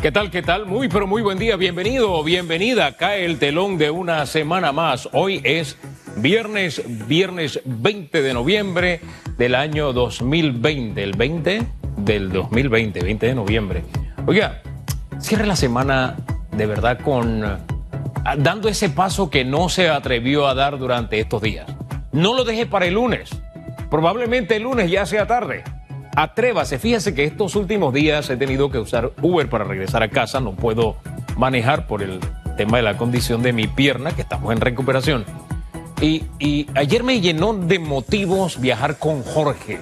¿Qué tal? ¿Qué tal? Muy, pero muy buen día. Bienvenido bienvenida. Cae el telón de una semana más. Hoy es viernes, viernes 20 de noviembre del año 2020. El 20 del 2020, 20 de noviembre. Oiga, cierre la semana de verdad con ah, dando ese paso que no se atrevió a dar durante estos días. No lo deje para el lunes. Probablemente el lunes ya sea tarde. Atrévase. Fíjese que estos últimos días he tenido que usar Uber para regresar a casa. No puedo manejar por el tema de la condición de mi pierna, que estamos en recuperación. Y, y ayer me llenó de motivos viajar con Jorge.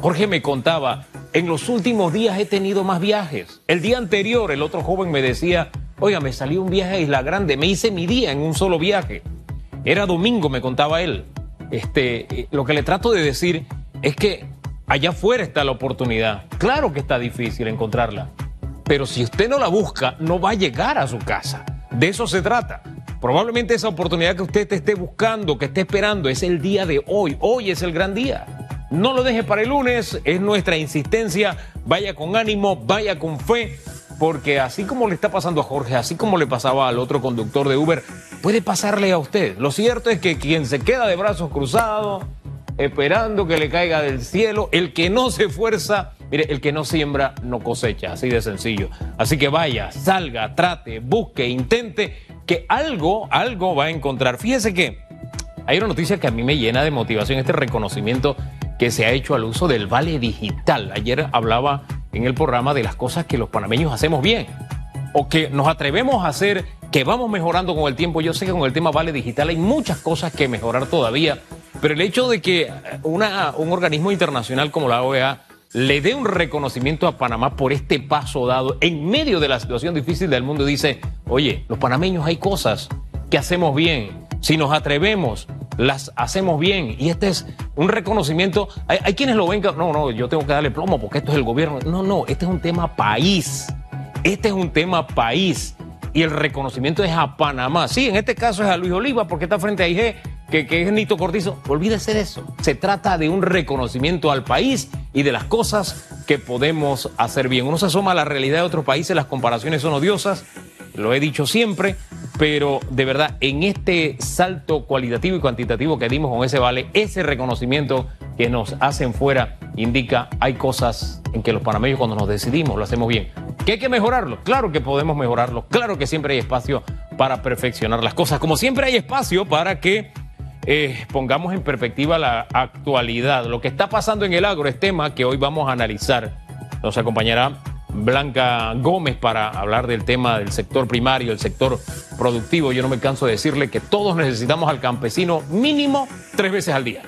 Jorge me contaba, en los últimos días he tenido más viajes. El día anterior, el otro joven me decía, oiga, me salió un viaje a Isla Grande, me hice mi día en un solo viaje. Era domingo, me contaba él. Este, lo que le trato de decir es que allá afuera está la oportunidad. Claro que está difícil encontrarla, pero si usted no la busca, no va a llegar a su casa. De eso se trata. Probablemente esa oportunidad que usted te esté buscando, que esté esperando, es el día de hoy. Hoy es el gran día. No lo deje para el lunes, es nuestra insistencia. Vaya con ánimo, vaya con fe, porque así como le está pasando a Jorge, así como le pasaba al otro conductor de Uber, puede pasarle a usted. Lo cierto es que quien se queda de brazos cruzados, esperando que le caiga del cielo, el que no se esfuerza, mire, el que no siembra no cosecha, así de sencillo. Así que vaya, salga, trate, busque, intente, que algo, algo va a encontrar. Fíjese que hay una noticia que a mí me llena de motivación, este reconocimiento que se ha hecho al uso del vale digital. Ayer hablaba en el programa de las cosas que los panameños hacemos bien o que nos atrevemos a hacer, que vamos mejorando con el tiempo. Yo sé que con el tema vale digital hay muchas cosas que mejorar todavía, pero el hecho de que una, un organismo internacional como la OEA le dé un reconocimiento a Panamá por este paso dado en medio de la situación difícil del mundo, dice, oye, los panameños hay cosas que hacemos bien, si nos atrevemos, las hacemos bien. Y este es un reconocimiento. Hay, hay quienes lo ven que, no, no, yo tengo que darle plomo porque esto es el gobierno. No, no, este es un tema país. Este es un tema país. Y el reconocimiento es a Panamá. Sí, en este caso es a Luis Oliva porque está frente a IG, que, es Nito Cortizo. Olvídese de eso. Se trata de un reconocimiento al país y de las cosas que podemos hacer bien. Uno se asoma a la realidad de otros países, las comparaciones son odiosas, lo he dicho siempre, pero de verdad, en este salto cualitativo y cuantitativo que dimos con ese vale, ese reconocimiento que nos hacen fuera indica hay cosas en que los panameños cuando nos decidimos lo hacemos bien. ¿Que hay que mejorarlo? Claro que podemos mejorarlo, claro que siempre hay espacio para perfeccionar las cosas, como siempre hay espacio para que eh, pongamos en perspectiva la actualidad. Lo que está pasando en el agro es tema que hoy vamos a analizar. Nos acompañará Blanca Gómez para hablar del tema del sector primario, el sector productivo. Yo no me canso de decirle que todos necesitamos al campesino mínimo tres veces al día.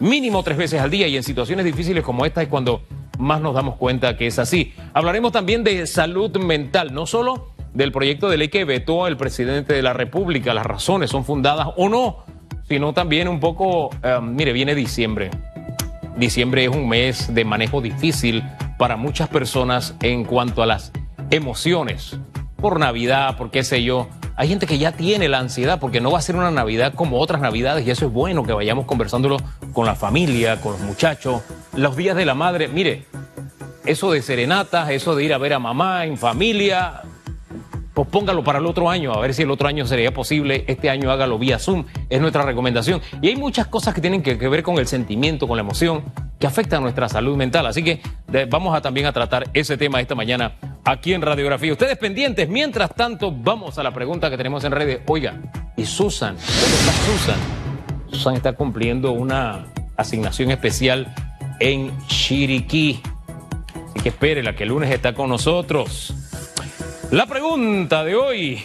Mínimo tres veces al día y en situaciones difíciles como esta es cuando más nos damos cuenta que es así. Hablaremos también de salud mental, no solo del proyecto de ley que vetó el presidente de la República, las razones son fundadas o no, sino también un poco, eh, mire, viene diciembre. Diciembre es un mes de manejo difícil para muchas personas en cuanto a las emociones. Por Navidad, por qué sé yo. Hay gente que ya tiene la ansiedad porque no va a ser una Navidad como otras Navidades y eso es bueno que vayamos conversándolo con la familia, con los muchachos. Los días de la madre, mire, eso de serenatas, eso de ir a ver a mamá en familia, pues póngalo para el otro año, a ver si el otro año sería posible. Este año hágalo vía Zoom, es nuestra recomendación. Y hay muchas cosas que tienen que, ver con el sentimiento, con la emoción, que afectan nuestra salud mental. Así que vamos a también a tratar ese tema esta mañana aquí en Radiografía. Ustedes pendientes, mientras tanto, vamos a la pregunta que tenemos en redes. Oiga, ¿y Susan? ¿Dónde está Susan? Susan está cumpliendo una asignación especial en Chiriquí. Así que espérela, que el lunes está con nosotros. La pregunta de hoy.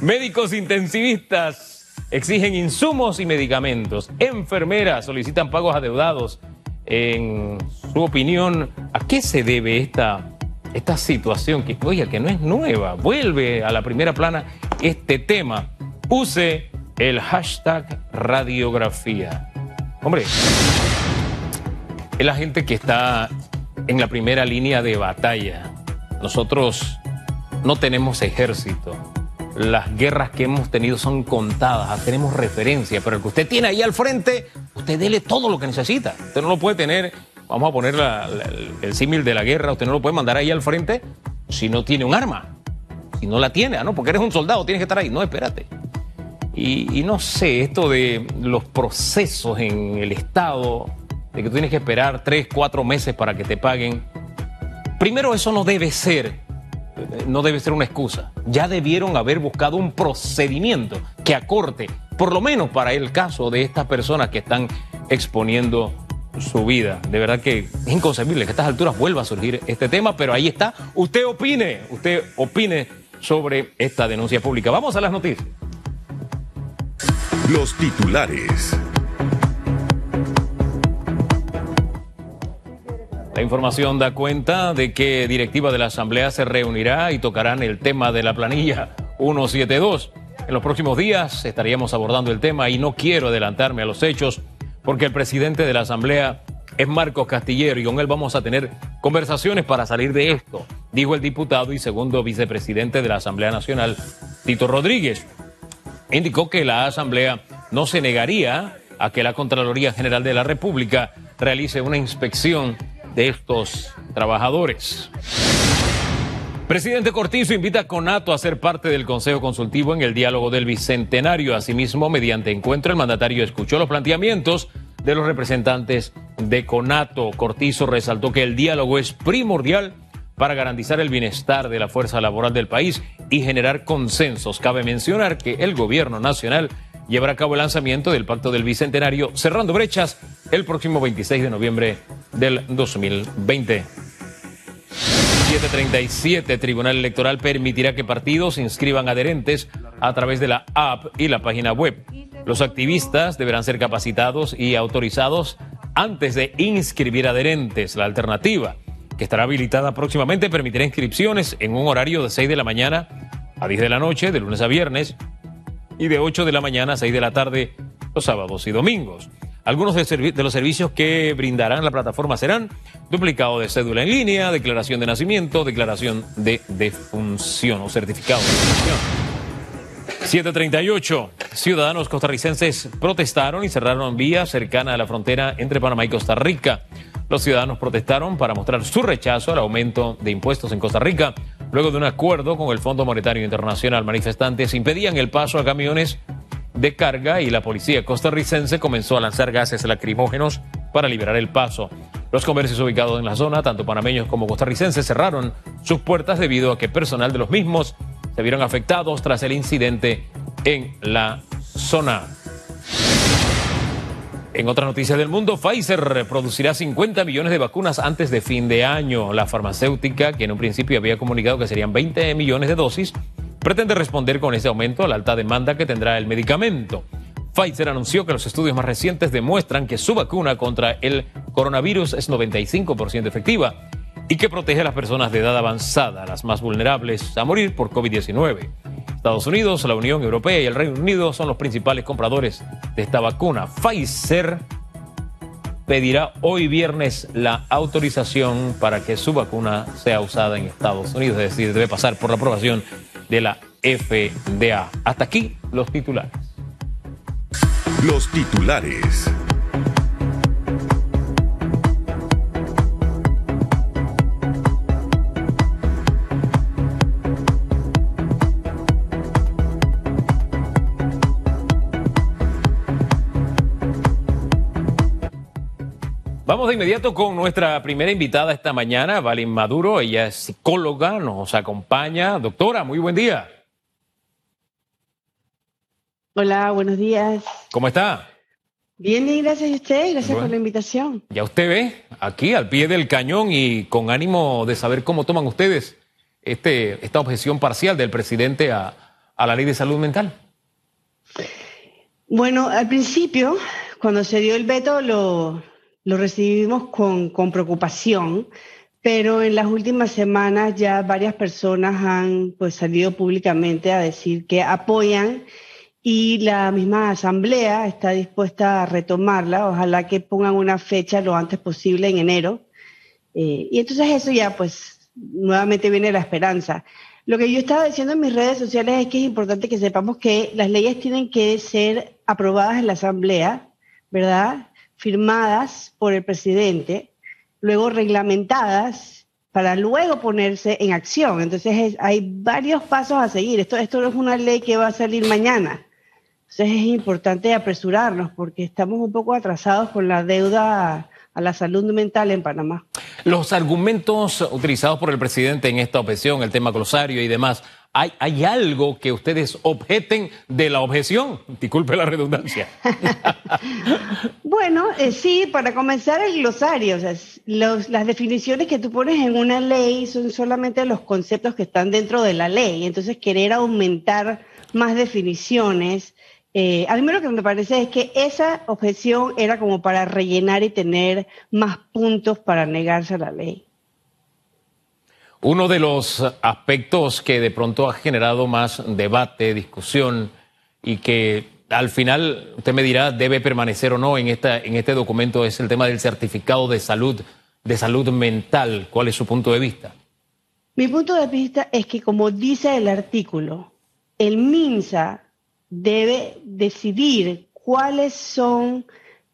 Médicos intensivistas exigen insumos y medicamentos. Enfermeras solicitan pagos adeudados. En su opinión, ¿a qué se debe esta, esta situación? Que, oiga, que no es nueva. Vuelve a la primera plana este tema. Use el hashtag radiografía. Hombre, es la gente que está en la primera línea de batalla nosotros no tenemos ejército. Las guerras que hemos tenido son contadas, tenemos referencia, pero el que usted tiene ahí al frente, usted dele todo lo que necesita. Usted no lo puede tener, vamos a poner el símil de la guerra, usted no lo puede mandar ahí al frente si no tiene un arma. Si no la tiene, ah, no, porque eres un soldado, tienes que estar ahí. No, espérate. Y, no sé, esto de los procesos en el Estado, de que tú tienes que esperar tres, cuatro meses para que te paguen. Primero, eso no debe ser, no debe ser una excusa. Ya debieron haber buscado un procedimiento que acorte, por lo menos para el caso de estas personas que están exponiendo su vida. De verdad que es inconcebible que a estas alturas vuelva a surgir este tema, pero ahí está. Usted opine, usted opine sobre esta denuncia pública. Vamos a las noticias. Los titulares. La información da cuenta de que directiva de la Asamblea se reunirá y tocarán el tema de la planilla 172. En los próximos días estaríamos abordando el tema y no quiero adelantarme a los hechos porque el presidente de la Asamblea es Marcos Castillero y con él vamos a tener conversaciones para salir de esto, dijo el diputado y segundo vicepresidente de la Asamblea Nacional, Tito Rodríguez indicó que la Asamblea no se negaría a que la Contraloría General de la República realice una inspección de estos trabajadores. Presidente Cortizo invita a Conato a ser parte del Consejo Consultivo en el diálogo del Bicentenario. Asimismo, mediante encuentro, el mandatario escuchó los planteamientos de los representantes de Conato. Cortizo resaltó que el diálogo es primordial para garantizar el bienestar de la fuerza laboral del país y generar consensos. Cabe mencionar que el gobierno nacional llevará a cabo el lanzamiento del Pacto del Bicentenario, cerrando brechas el próximo 26 de noviembre del 2020. 737, Tribunal Electoral permitirá que partidos inscriban adherentes a través de la app y la página web. Los activistas deberán ser capacitados y autorizados antes de inscribir adherentes. La alternativa que estará habilitada próximamente, permitirá inscripciones en un horario de 6 de la mañana a 10 de la noche, de lunes a viernes, y de 8 de la mañana a 6 de la tarde, los sábados y domingos. Algunos de, los servicios que brindarán la plataforma serán duplicado de cédula en línea, declaración de nacimiento, declaración de defunción o certificado de defunción. 738. Ciudadanos costarricenses protestaron y cerraron vías cercana a la frontera entre Panamá y Costa Rica. Los ciudadanos protestaron para mostrar su rechazo al aumento de impuestos en Costa Rica. Luego de un acuerdo con el Fondo Monetario Internacional, manifestantes impedían el paso a camiones de carga y la policía costarricense comenzó a lanzar gases lacrimógenos para liberar el paso. Los comercios ubicados en la zona, tanto panameños como costarricenses, cerraron sus puertas debido a que personal de los mismos se vieron afectados tras el incidente en la zona. En otra noticia del mundo, Pfizer producirá 50 millones de vacunas antes de fin de año. La farmacéutica, que en un principio había comunicado que serían 20 millones de dosis, pretende responder con ese aumento a la alta demanda que tendrá el medicamento. Pfizer anunció que los estudios más recientes demuestran que su vacuna contra el coronavirus es 95% efectiva y que protege a las personas de edad avanzada, las más vulnerables a morir por COVID-19. Estados Unidos, la Unión Europea y el Reino Unido son los principales compradores de esta vacuna. Pfizer pedirá hoy viernes la autorización para que su vacuna sea usada en Estados Unidos, es decir, debe pasar por la aprobación de la FDA. Hasta aquí los titulares. Los titulares. De inmediato con nuestra primera invitada esta mañana, Valin Maduro. Ella es psicóloga, nos acompaña. Doctora, muy buen día. Hola, buenos días. ¿Cómo está? Bien, y gracias a usted, gracias por la invitación. Ya usted ve, aquí al pie del cañón y con ánimo de saber cómo toman ustedes este, esta objeción parcial del presidente a, a la ley de salud mental. Bueno, al principio, cuando se dio el veto, lo, lo recibimos con, preocupación, pero en las últimas semanas ya varias personas han pues, salido públicamente a decir que apoyan y la misma asamblea está dispuesta a retomarla. Ojalá que pongan una fecha lo antes posible en enero. Eh, y entonces eso ya pues nuevamente viene la esperanza. Lo que yo estaba diciendo en mis redes sociales es que es importante que sepamos que las leyes tienen que ser aprobadas en la asamblea, ¿verdad? Firmadas por el presidente, luego reglamentadas para luego ponerse en acción. Entonces hay varios pasos a seguir. Esto, esto no es una ley que va a salir mañana. Entonces es importante apresurarnos porque estamos un poco atrasados con la deuda a la salud mental en Panamá. Los argumentos utilizados por el presidente en esta objeción, el tema glosario y demás, ¿hay, algo que ustedes objeten de la objeción? Disculpe la redundancia. bueno, eh, sí, para comenzar el glosario, o sea, las definiciones que tú pones en una ley son solamente los conceptos que están dentro de la ley. Entonces, querer aumentar más definiciones eh, a mí lo que me parece es que esa objeción era como para rellenar y tener más puntos para negarse a la ley. Uno de los aspectos que de pronto ha generado más debate, discusión y que al final usted me dirá debe permanecer o no en, esta, en este documento es el tema del certificado de salud, de salud mental. ¿Cuál es su punto de vista? Mi punto de vista es que como dice el artículo, el MINSA debe decidir cuáles son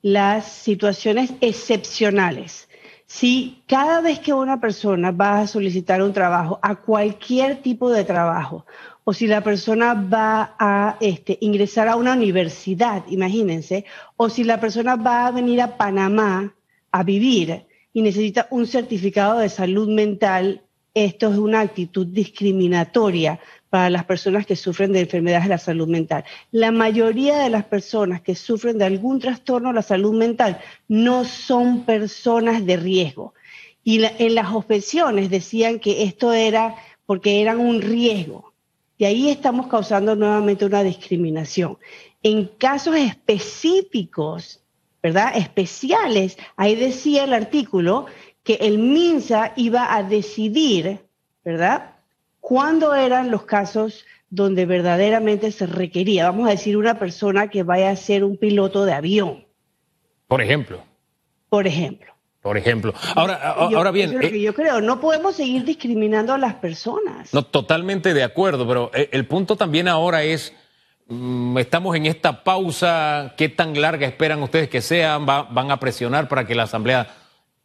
las situaciones excepcionales. Si cada vez que una persona va a solicitar un trabajo, a cualquier tipo de trabajo, o si la persona va a este, ingresar a una universidad, imagínense, o si la persona va a venir a Panamá a vivir y necesita un certificado de salud mental, esto es una actitud discriminatoria para las personas que sufren de enfermedades de la salud mental. La mayoría de las personas que sufren de algún trastorno de la salud mental no son personas de riesgo. Y en las objeciones decían que esto era porque eran un riesgo. Y ahí estamos causando nuevamente una discriminación. En casos específicos, ¿verdad? Especiales, ahí decía el artículo que el MINSA iba a decidir, ¿verdad? ¿Cuándo eran los casos donde verdaderamente se requería? Vamos a decir, una persona que vaya a ser un piloto de avión. Por ejemplo. Por ejemplo. Por ejemplo. Ahora, ahora bien. Eso es lo que eh, yo creo. No podemos seguir discriminando a las personas. No, totalmente de acuerdo, pero eh, el punto también ahora es. Mm, estamos en esta pausa. ¿Qué tan larga esperan ustedes que sean? ¿Van a presionar para que la Asamblea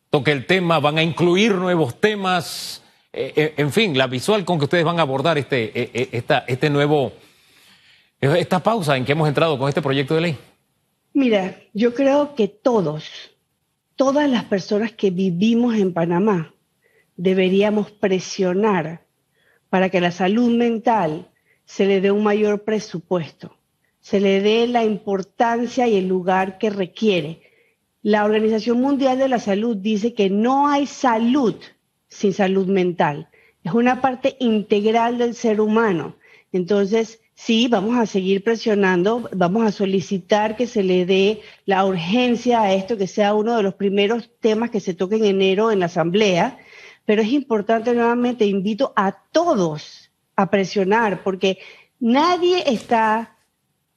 toque el tema? ¿Van a incluir nuevos temas? Eh, eh, en fin, la visual con que ustedes van a abordar este, eh, esta, este nuevo, esta pausa en que hemos entrado con este proyecto de ley? Mira, yo creo que todos, todas las personas que vivimos en Panamá, deberíamos presionar para que la salud mental se le dé un mayor presupuesto, se le dé la importancia y el lugar que requiere. La Organización Mundial de la Salud dice que no hay salud sin salud mental. Es una parte integral del ser humano. Entonces, sí, vamos a seguir presionando, vamos a solicitar que se le dé la urgencia a esto, que sea uno de los primeros temas que se toque en enero en la Asamblea. Pero es importante nuevamente, invito a todos a presionar, porque nadie está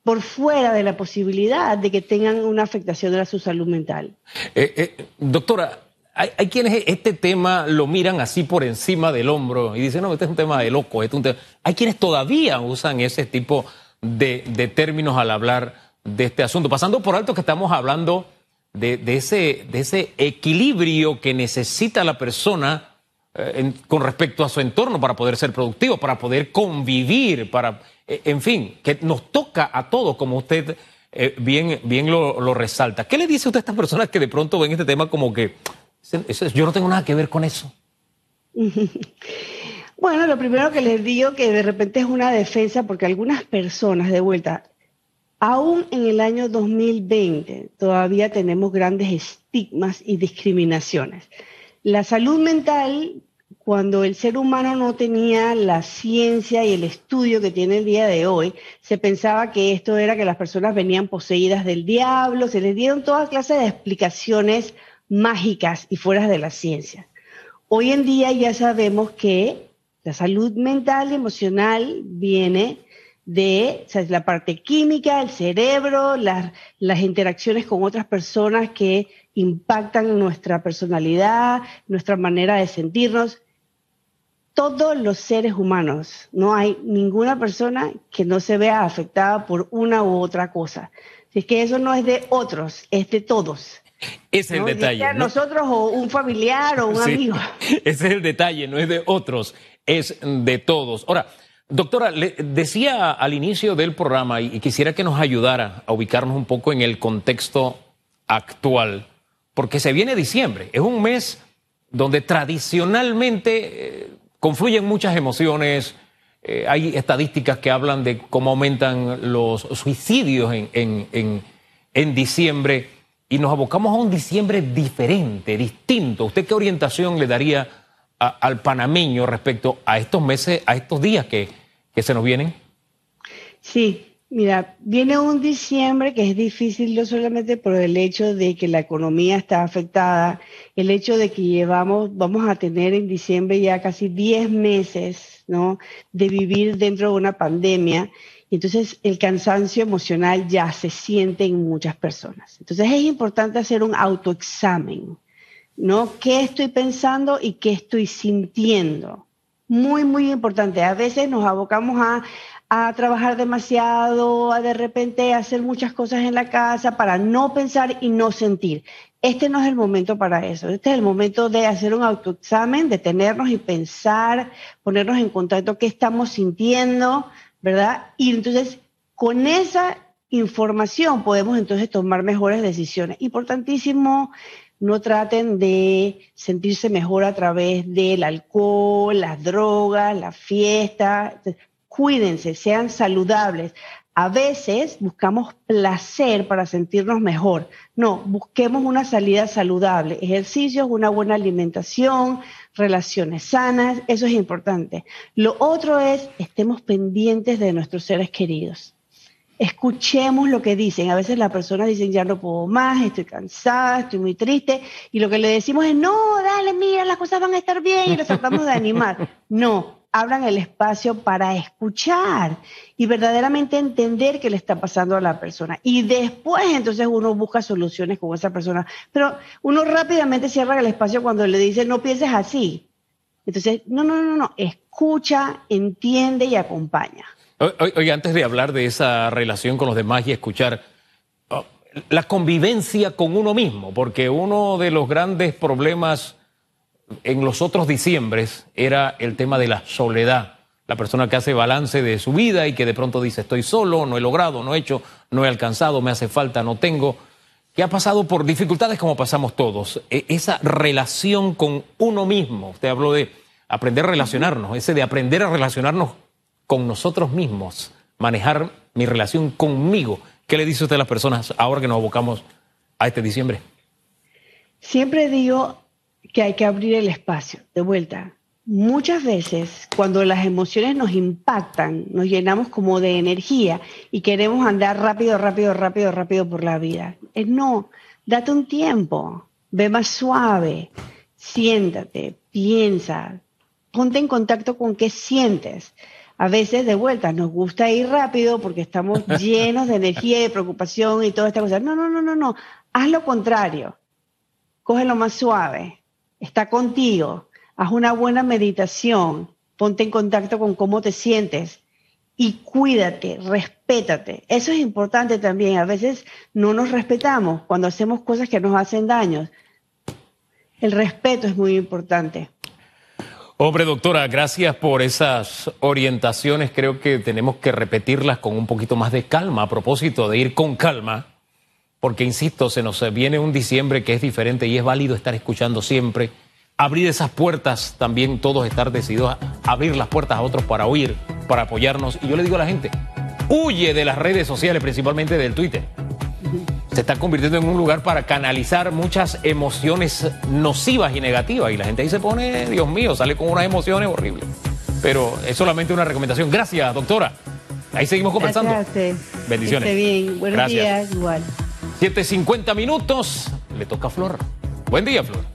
por fuera de la posibilidad de que tengan una afectación a su salud mental. Eh, eh, doctora, hay, quienes este tema lo miran así por encima del hombro y dicen, no, este es un tema de loco. Este hay quienes todavía usan ese tipo de, términos al hablar de este asunto, pasando por alto que estamos hablando de, ese, de ese equilibrio que necesita la persona eh, con respecto a su entorno para poder ser productivo, para poder convivir, para, eh, en fin, que nos toca a todos, como usted eh, bien, bien lo, lo resalta. ¿Qué le dice usted a estas personas que de pronto ven este tema como que yo no tengo nada que ver con eso. Bueno, lo primero que les digo que de repente es una defensa porque algunas personas de vuelta, aún en el año 2020, todavía tenemos grandes estigmas y discriminaciones. La salud mental, cuando el ser humano no tenía la ciencia y el estudio que tiene el día de hoy, se pensaba que esto era que las personas venían poseídas del diablo, se les dieron toda clase de explicaciones mágicas y fuera de la ciencia. Hoy en día ya sabemos que la salud mental y emocional viene de la parte química, el cerebro, las, las interacciones con otras personas que impactan nuestra personalidad, nuestra manera de sentirnos. Todos los seres humanos, no hay ninguna persona que no se vea afectada por una u otra cosa. Es que eso no es de otros, es de todos. Es el detalle. ¿no? nosotros o un familiar o un amigo. Ese es el detalle, no es de otros, es de todos. Ahora, doctora, le decía al inicio del programa y quisiera que nos ayudara a ubicarnos un poco en el contexto actual, porque se viene diciembre, es un mes donde tradicionalmente eh, confluyen muchas emociones, eh, hay estadísticas que hablan de cómo aumentan los suicidios en, diciembre y nos abocamos a un diciembre diferente, distinto. ¿Usted qué orientación le daría al panameño respecto a estos meses, a estos días que, que se nos vienen? Sí, Mira, viene un diciembre que es difícil no solamente por el hecho de que la economía está afectada, el hecho de que llevamos, vamos a tener en diciembre ya casi 10 meses, ¿no? De vivir dentro de una pandemia. Entonces, el cansancio emocional ya se siente en muchas personas. Entonces, es importante hacer un autoexamen, ¿no? ¿Qué estoy pensando y qué estoy sintiendo? Muy, muy importante. A veces nos abocamos a, a trabajar demasiado, a de repente hacer muchas cosas en la casa para no pensar y no sentir. Este no es el momento para eso. Este es el momento de hacer un autoexamen, detenernos y pensar, ponernos en contacto qué estamos sintiendo, ¿verdad? Y entonces con esa información podemos entonces tomar mejores decisiones. Importantísimo, no traten de sentirse mejor a través del alcohol, las drogas, la fiesta cuídense, sean saludables. A veces buscamos placer para sentirnos mejor. No, busquemos una salida saludable, ejercicios, una buena alimentación, relaciones sanas, eso es importante. Lo otro es, estemos pendientes de nuestros seres queridos. Escuchemos lo que dicen. A veces las personas dicen, ya no puedo más, estoy cansada, estoy muy triste. Y lo que le decimos es, no, dale, mira, las cosas van a estar bien y los tratamos de animar. No, abran el espacio para escuchar y verdaderamente entender qué le está pasando a la persona. Y después entonces uno busca soluciones con esa persona. Pero uno rápidamente cierra el espacio cuando le dice, no pienses así. Entonces, no, no, no, no, escucha, entiende y acompaña. Oye, antes de hablar de esa relación con los demás y escuchar oh, la convivencia con uno mismo, porque uno de los grandes problemas en los otros diciembres era el tema de la soledad. La persona que hace balance de su vida y que de pronto dice estoy solo, no he logrado, no he hecho, no he alcanzado, me hace falta, no tengo. Que ha pasado por dificultades como pasamos todos. E, esa relación con uno mismo. Usted habló de aprender a relacionarnos, ese de aprender a relacionarnos con nosotros mismos, manejar mi relación conmigo. ¿Qué le dice usted a las personas ahora que nos abocamos a este diciembre? Siempre digo, que hay que abrir el espacio, de vuelta. Muchas veces cuando las emociones nos impactan, nos llenamos como de energía y queremos andar rápido, rápido, rápido, rápido por la vida. Es no, date un tiempo, ve más suave, siéntate, piensa, ponte en contacto con qué sientes. A veces de vuelta nos gusta ir rápido porque estamos llenos de energía y de preocupación y toda esta cosa. No, no, no, no, no. Haz lo contrario. Cógelo más suave está contigo, haz una buena meditación, ponte en contacto con cómo te sientes y cuídate, respétate. Eso es importante también. A veces no nos respetamos cuando hacemos cosas que nos hacen daño. El respeto es muy importante. Hombre, doctora, gracias por esas orientaciones. Creo que tenemos que repetirlas con un poquito más de calma a propósito de ir con calma porque insisto, se nos viene un diciembre que es diferente y es válido estar escuchando siempre, abrir esas puertas, también todos estar decididos a abrir las puertas a otros para oír, para apoyarnos. Y yo le digo a la gente, huye de las redes sociales, principalmente del Twitter. Se está convirtiendo en un lugar para canalizar muchas emociones nocivas y negativas. Y la gente ahí se pone, Dios mío, sale con unas emociones horribles. Pero es solamente una recomendación. Gracias, doctora. Ahí seguimos conversando. Gracias. Bendiciones. Que bien. Buenos días, igual. 7.50 minutos, le toca a Flor. Buen día, Flor.